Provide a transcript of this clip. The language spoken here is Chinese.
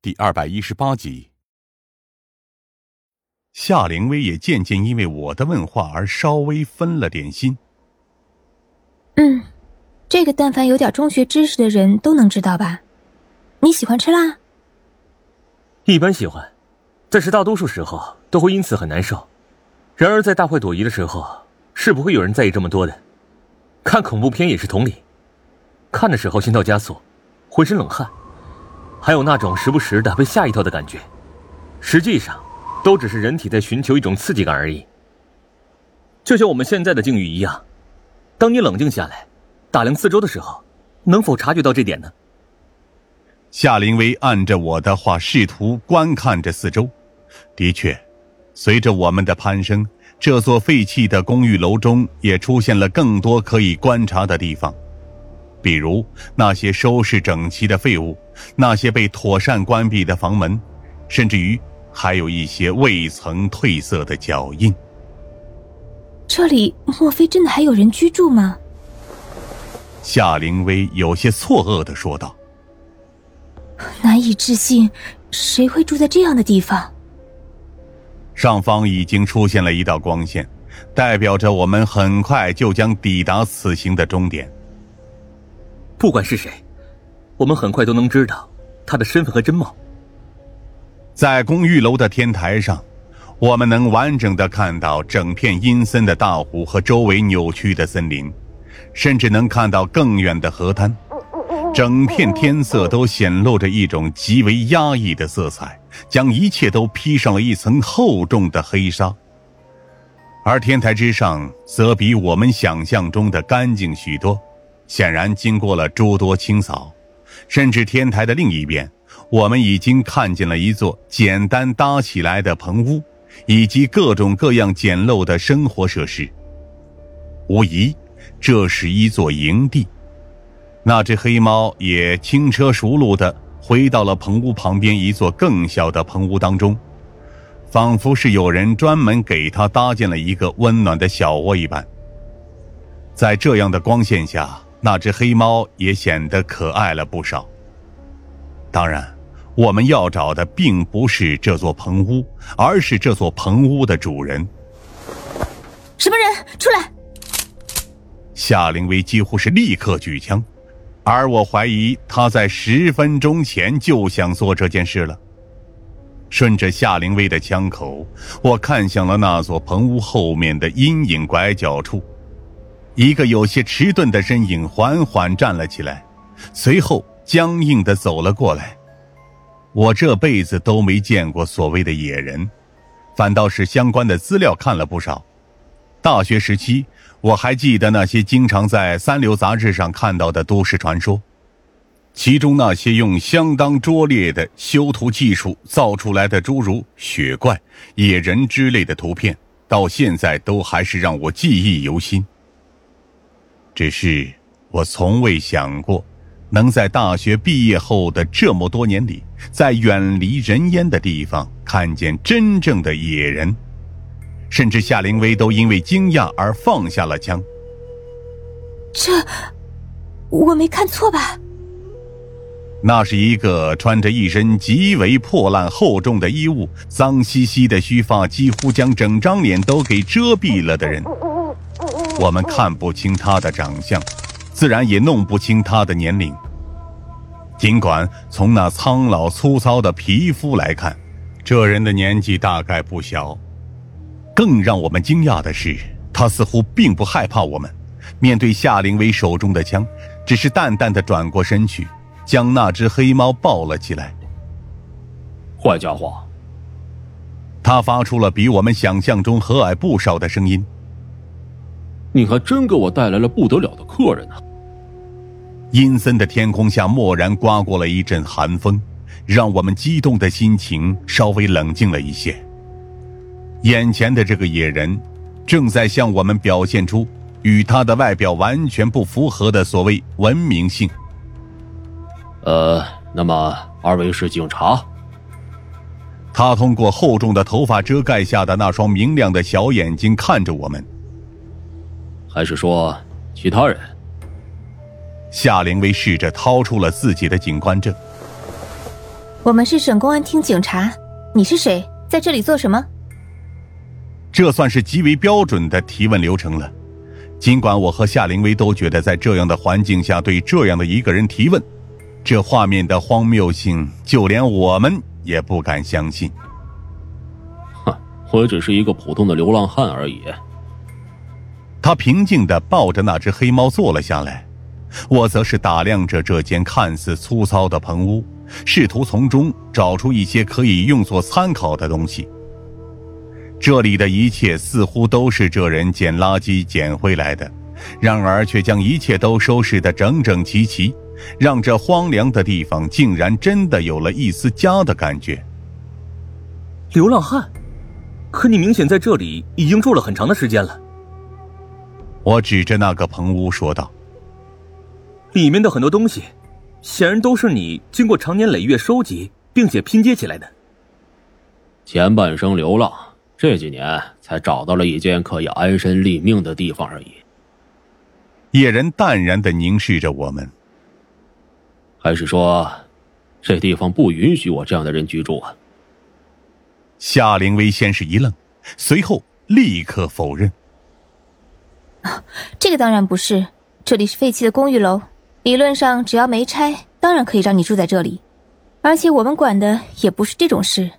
第二百一十八集。夏灵薇也渐渐因为我的问话而稍微分了点心。嗯，这个但凡有点中学知识的人都能知道吧？你喜欢吃辣？一般喜欢，但是大多数时候都会因此很难受。然而在大会朵颐的时候，是不会有人在意这么多的。看恐怖片也是同理，看的时候心跳加速，浑身冷汗，还有那种时不时的被吓一跳的感觉。实际上，都只是人体在寻求一种刺激感而已。就像我们现在的境遇一样，当你冷静下来，打量四周的时候，能否察觉到这点呢？夏灵薇按着我的话，试图观看着四周。的确，随着我们的攀升，这座废弃的公寓楼中也出现了更多可以观察的地方，比如那些收拾整齐的废物，那些被妥善关闭的房门，甚至于还有一些未曾褪色的脚印。这里莫非真的还有人居住吗？夏灵薇有些错愕的说道。难以置信，谁会住在这样的地方？上方已经出现了一道光线，代表着我们很快就将抵达此行的终点。不管是谁，我们很快都能知道他的身份和真貌。在公寓楼的天台上，我们能完整的看到整片阴森的大湖和周围扭曲的森林，甚至能看到更远的河滩。整片天色都显露着一种极为压抑的色彩，将一切都披上了一层厚重的黑纱。而天台之上则比我们想象中的干净许多，显然经过了诸多清扫。甚至天台的另一边，我们已经看见了一座简单搭起来的棚屋，以及各种各样简陋的生活设施。无疑，这是一座营地。那只黑猫也轻车熟路的回到了棚屋旁边一座更小的棚屋当中，仿佛是有人专门给它搭建了一个温暖的小窝一般。在这样的光线下，那只黑猫也显得可爱了不少。当然，我们要找的并不是这座棚屋，而是这座棚屋的主人。什么人？出来！夏灵薇几乎是立刻举枪。而我怀疑他在十分钟前就想做这件事了。顺着夏灵薇的枪口，我看向了那座棚屋后面的阴影拐角处，一个有些迟钝的身影缓缓站了起来，随后僵硬的走了过来。我这辈子都没见过所谓的野人，反倒是相关的资料看了不少。大学时期。我还记得那些经常在三流杂志上看到的都市传说，其中那些用相当拙劣的修图技术造出来的诸如雪怪、野人之类的图片，到现在都还是让我记忆犹新。只是我从未想过，能在大学毕业后的这么多年里，在远离人烟的地方看见真正的野人。甚至夏灵薇都因为惊讶而放下了枪。这，我没看错吧？那是一个穿着一身极为破烂厚重的衣物、脏兮兮的须发几乎将整张脸都给遮蔽了的人。我们看不清他的长相，自然也弄不清他的年龄。尽管从那苍老粗糙的皮肤来看，这人的年纪大概不小。更让我们惊讶的是，他似乎并不害怕我们。面对夏灵薇手中的枪，只是淡淡的转过身去，将那只黑猫抱了起来。坏家伙！他发出了比我们想象中和蔼不少的声音。你还真给我带来了不得了的客人呢！阴森的天空下，蓦然刮过了一阵寒风，让我们激动的心情稍微冷静了一些。眼前的这个野人，正在向我们表现出与他的外表完全不符合的所谓文明性。呃，那么二位是警察？他通过厚重的头发遮盖下的那双明亮的小眼睛看着我们。还是说其他人？夏灵薇试着掏出了自己的警官证。我们是省公安厅警察，你是谁？在这里做什么？这算是极为标准的提问流程了。尽管我和夏灵薇都觉得，在这样的环境下对这样的一个人提问，这画面的荒谬性，就连我们也不敢相信。哼，我只是一个普通的流浪汉而已。他平静的抱着那只黑猫坐了下来，我则是打量着这间看似粗糙的棚屋，试图从中找出一些可以用作参考的东西。这里的一切似乎都是这人捡垃圾捡回来的，然而却将一切都收拾得整整齐齐，让这荒凉的地方竟然真的有了一丝家的感觉。流浪汉，可你明显在这里已经住了很长的时间了。我指着那个棚屋说道：“里面的很多东西，显然都是你经过长年累月收集并且拼接起来的。前半生流浪。”这几年才找到了一间可以安身立命的地方而已。野人淡然的凝视着我们，还是说，这地方不允许我这样的人居住啊？夏灵薇先是一愣，随后立刻否认：“啊，这个当然不是，这里是废弃的公寓楼，理论上只要没拆，当然可以让你住在这里，而且我们管的也不是这种事。”